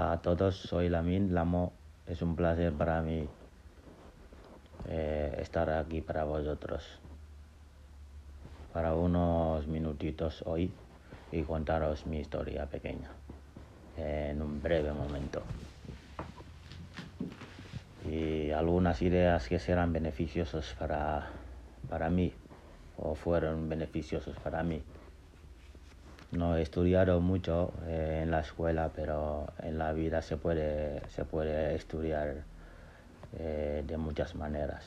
A todos, soy Lamin Lamo. Es un placer para mí eh, estar aquí para vosotros. Para unos minutitos hoy y contaros mi historia pequeña en un breve momento. Y algunas ideas que serán beneficiosas para, para mí o fueron beneficiosos para mí. No he estudiado mucho eh, en la escuela, pero en la vida se puede, se puede estudiar eh, de muchas maneras.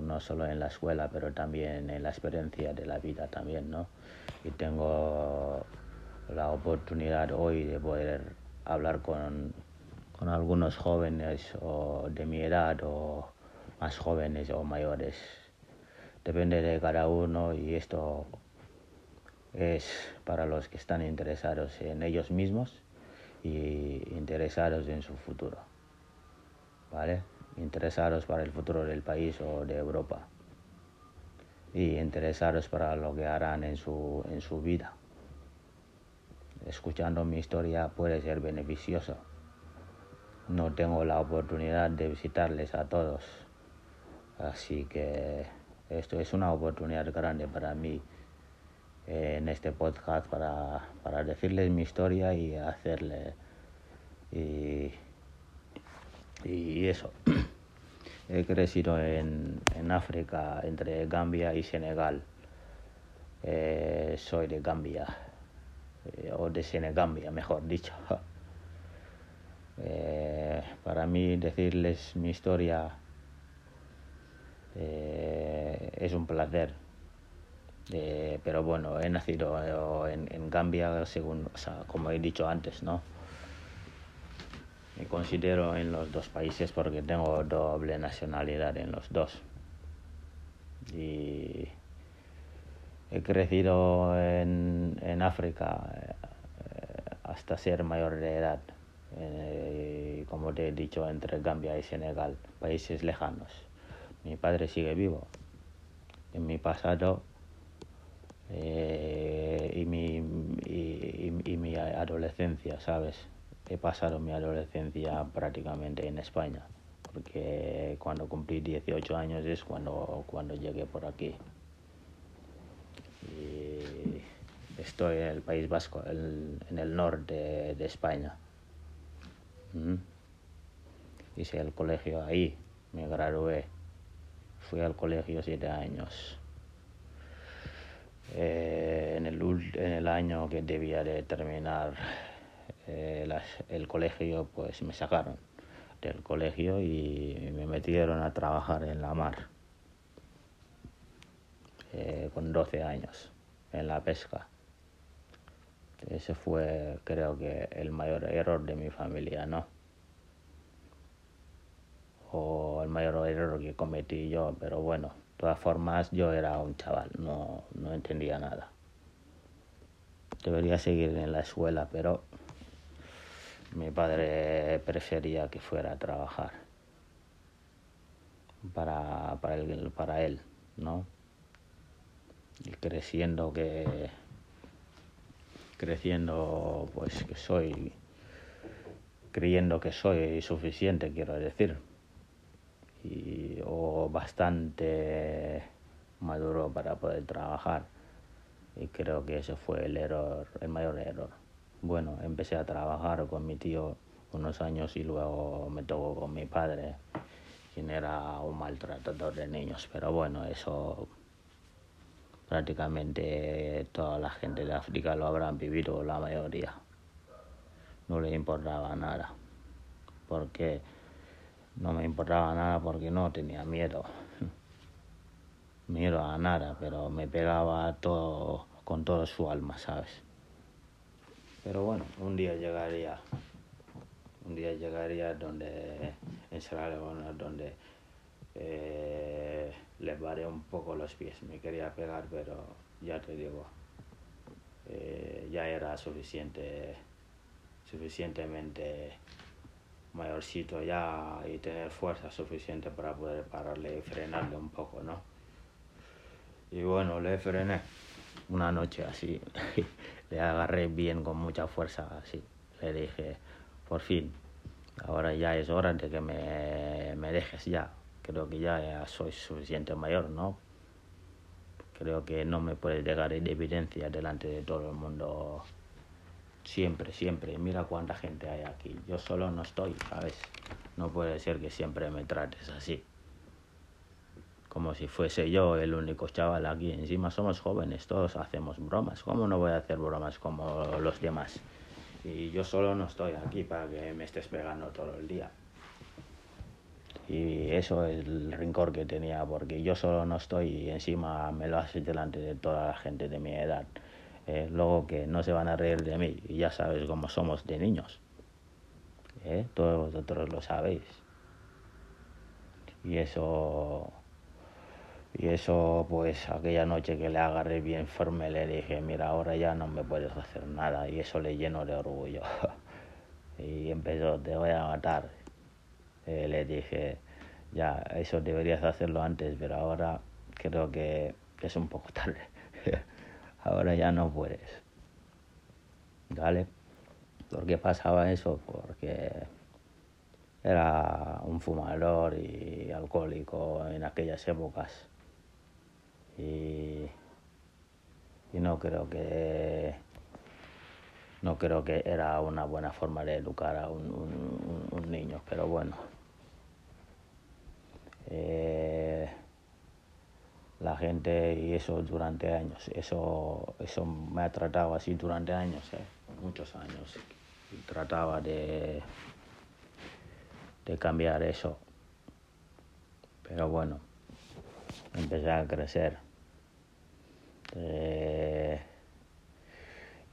No solo en la escuela, pero también en la experiencia de la vida también, ¿no? Y tengo la oportunidad hoy de poder hablar con, con algunos jóvenes o de mi edad o más jóvenes o mayores. Depende de cada uno y esto es para los que están interesados en ellos mismos y interesados en su futuro. ¿Vale? Interesados para el futuro del país o de Europa. Y interesados para lo que harán en su, en su vida. Escuchando mi historia puede ser beneficioso. No tengo la oportunidad de visitarles a todos. Así que esto es una oportunidad grande para mí en este podcast para, para decirles mi historia y hacerle y, y eso. He crecido en, en, África entre Gambia y Senegal. Eh, soy de Gambia, eh, o de Senegambia, mejor dicho. Eh, para mí decirles mi historia es un placer eh, pero bueno, he nacido en, en Gambia, según, o sea, como he dicho antes, ¿no? Me considero en los dos países porque tengo doble nacionalidad en los dos. Y he crecido en, en África eh, hasta ser mayor de edad. Eh, como te he dicho, entre Gambia y Senegal, países lejanos. Mi padre sigue vivo. En mi pasado eh, y, mi, y, y, mi adolescencia, ¿sabes? He pasado mi adolescencia prácticamente en España, porque cuando cumplí 18 años es cuando, cuando llegué por aquí. Y estoy en el País Vasco, el, en el norte de España. ¿Mm? Hice el colegio ahí, me gradué. Fui al colegio siete años eh, en, el, en el año que debía de terminar eh, el colegio, pues me sacaron del colegio y me metieron a trabajar en la mar eh, con 12 años en la pesca. Ese fue creo que el mayor error de mi familia, ¿no? O el mayor error que cometí yo, pero bueno, todas formas yo era un chaval, no, no entendía nada. Debería seguir en la escuela, pero mi padre prefería que fuera a trabajar para, para, él, para él, ¿no? Y creciendo que creciendo pues que soy creyendo que soy suficiente quiero decir y, o bastante maduro para poder trabajar. Y creo que ese fue el error, el mayor error. Bueno, empecé a trabajar con mi tío unos años y luego me tocó con mi padre, quien era un maltratador de niños. Pero bueno, eso prácticamente toda la gente de África lo habrán vivido, la mayoría. No le importaba nada, porque no me importaba nada porque no tenía miedo. Miedo a nada, pero me pegaba todo con toda su alma, ¿sabes? Pero bueno, un día llegaría, un día llegaría donde, en Sierra Leona, donde eh, les varé un poco los pies. Me quería pegar, pero ya te digo, eh, ya era suficiente, suficientemente mayorcito ya y tener fuerza suficiente para poder pararle y frenarle un poco, ¿no? Y bueno, le frené una noche así, le agarré bien con mucha fuerza así. Le dije, por fin. Ahora ya es hora de que me, me dejes ya. Creo que ya, soy suficiente mayor, ¿no? Creo que no me puedes dejar en evidencia delante de todo el mundo. Siempre, siempre. Mira cuánta gente hay aquí. Yo solo no estoy, ¿sabes? No puede ser que siempre me trates así. Como si fuese yo el único chaval aquí. Encima somos jóvenes, todos hacemos bromas. ¿Cómo no voy a hacer bromas como los demás? Y yo solo no estoy aquí para que me estés pegando todo el día. Y eso es el rincor que tenía, porque yo solo no estoy y encima me lo haces delante de toda la gente de mi edad. Eh, luego que no se van a reír de mí, y ya sabes cómo somos de niños. Eh, todos vosotros lo sabéis. Y eso y eso, pues aquella noche que le agarré bien firme, le dije, mira, ahora ya no me puedes hacer nada. Y eso le lleno de orgullo. y empezó, te voy a matar. Eh, le dije, ya, eso deberías hacerlo antes, pero ahora creo que es un poco tarde. ahora ya no puedes. ¿Vale? ¿Por qué pasaba eso? Porque era un fumador y alcohólico en aquellas épocas y, no creo que no creo que era una buena forma de educar a un, niño, pero bueno. Eh, la gente y eso durante años, eso, eso me ha tratado así durante años, eh, muchos años. Trataba de, de cambiar eso. Pero bueno, empecé a crecer. Eh,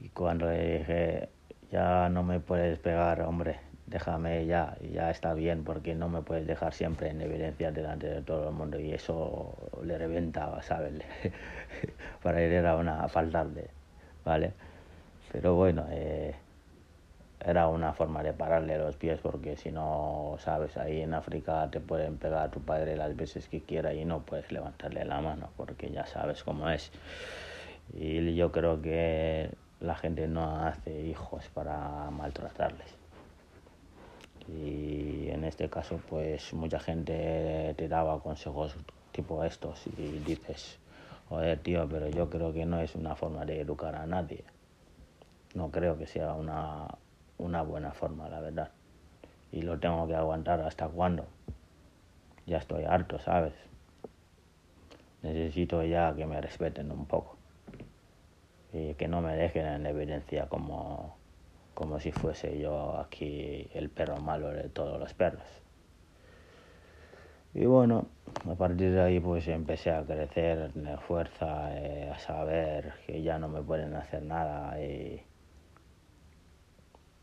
y cuando dije, ya no me puedes pegar, hombre, déjame ya, ya está bien, porque no me puedes dejar siempre en evidencia delante de todo el mundo. Y eso le reventaba, ¿sabes? Para ir era una faltarle, ¿vale? Pero bueno, eh, era una forma de pararle los pies porque si no, sabes, ahí en África te pueden pegar a tu padre las veces que quiera y no puedes levantarle la mano porque ya sabes cómo es. Y yo creo que la gente no hace hijos para maltratarles. Y en este caso, pues mucha gente te daba consejos tipo estos y dices, joder tío, pero yo creo que no es una forma de educar a nadie. No creo que sea una una buena forma, la verdad. Y lo tengo que aguantar hasta cuándo. Ya estoy harto, ¿sabes? Necesito ya que me respeten un poco. Y que no me dejen en evidencia como, como si fuese yo aquí el perro malo de todos los perros. Y bueno, a partir de ahí pues empecé a crecer de fuerza, eh, a saber que ya no me pueden hacer nada y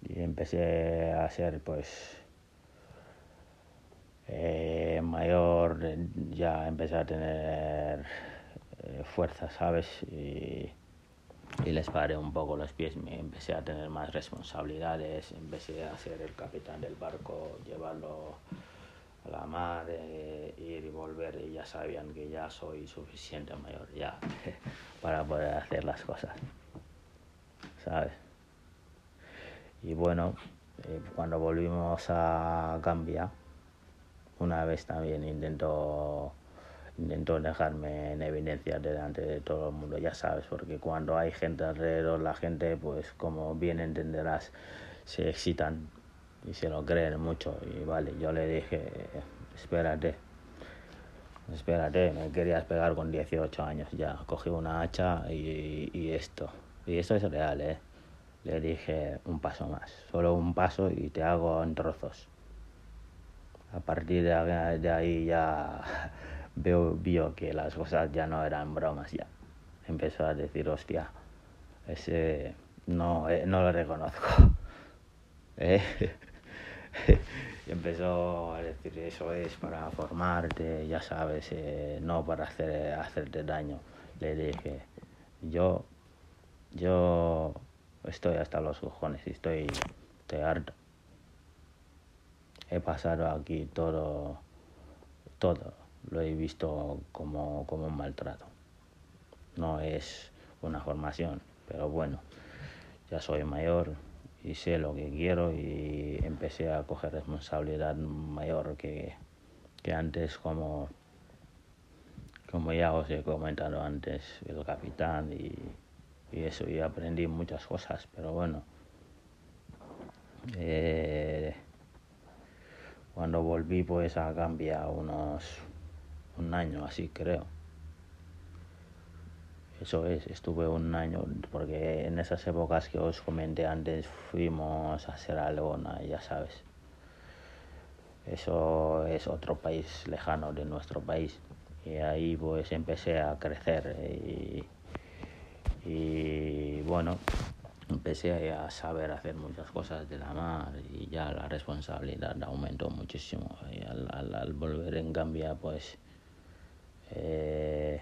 y empecé a ser pues eh, mayor, ya empecé a tener eh, fuerza, ¿sabes? Y, y, les paré un poco los pies, me empecé a tener más responsabilidades, empecé a ser el capitán del barco, llevarlo a la mar, ir y volver, y ya sabían que ya soy suficiente mayor ya para poder hacer las cosas, ¿sabes? Y bueno, eh, cuando volvimos a Gambia, una vez también intentó, intentó dejarme en evidencia delante de todo el mundo, ya sabes, porque cuando hay gente alrededor, la gente, pues como bien entenderás, se excitan y se lo creen mucho. Y vale, yo le dije, espérate, espérate, me querías pegar con 18 años ya, cogí una hacha y, y esto. Y esto es real, ¿eh? Le dije un paso más, solo un paso y te hago en trozos. A partir de, ahí ya veo, vio que las cosas ya no eran bromas ya. Empezó a decir, hostia, ese no, eh, no lo reconozco. ¿Eh? empezó a decir, eso es para formarte, ya sabes, eh, no para hacer, hacerte daño. Le dije, yo, yo estoy hasta los cojones estoy, estoy harto. He pasado aquí todo, todo, lo he visto como, como un maltrato. No es una formación, pero bueno, ya soy mayor y sé lo que quiero y empecé a coger responsabilidad mayor que, que antes como como ya os he comentado antes el capitán y, y eso y aprendí muchas cosas pero bueno eh, cuando volví pues ha cambiado unos un año así creo eso es, estuve un año, porque en esas épocas que os comenté antes fuimos a Sierra Leona, ya sabes. Eso es otro país lejano de nuestro país. Y ahí pues empecé a crecer y, y bueno, empecé a saber hacer muchas cosas de la mar y ya la responsabilidad aumentó muchísimo. Y al, al, al volver en Gambia pues... Eh,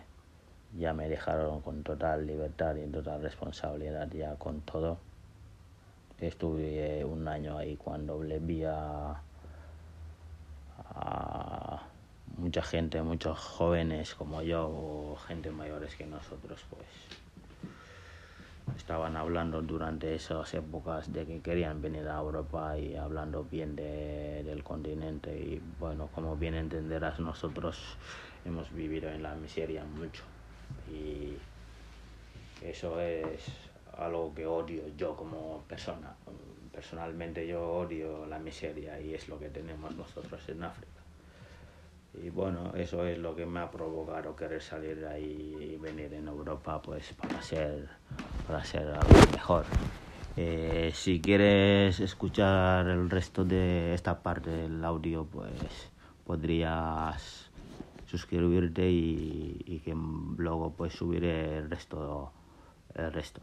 ya me dejaron con total libertad y total responsabilidad ya con todo. Estuve un año ahí cuando le vi a, a mucha gente, muchos jóvenes como yo o gente mayores que nosotros, pues estaban hablando durante esas épocas de que querían venir a Europa y hablando bien de, del continente y bueno, como bien entenderás, nosotros hemos vivido en la miseria mucho y eso es algo que odio yo como persona. Personalmente yo odio la miseria y es lo que tenemos nosotros en África. Y bueno, eso es lo que me ha provocado querer salir de ahí y venir en Europa pues para ser, para ser algo mejor. Eh, si quieres escuchar el resto de esta parte del audio, pues podrías suscribirte y, que luego pues subiré el resto el resto